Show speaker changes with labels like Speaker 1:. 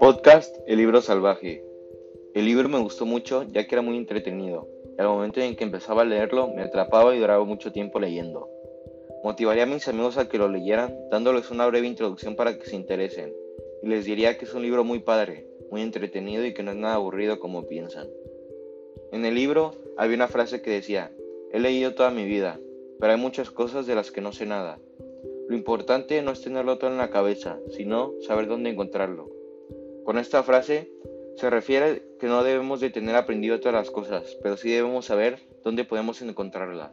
Speaker 1: Podcast El libro salvaje. El libro me gustó mucho ya que era muy entretenido. Y al momento en que empezaba a leerlo me atrapaba y duraba mucho tiempo leyendo. Motivaría a mis amigos a que lo leyeran dándoles una breve introducción para que se interesen. Y les diría que es un libro muy padre, muy entretenido y que no es nada aburrido como piensan. En el libro había una frase que decía, he leído toda mi vida, pero hay muchas cosas de las que no sé nada. Lo importante no es tenerlo todo en la cabeza, sino saber dónde encontrarlo. Con esta frase se refiere que no debemos de tener aprendido todas las cosas, pero sí debemos saber dónde podemos encontrarlas.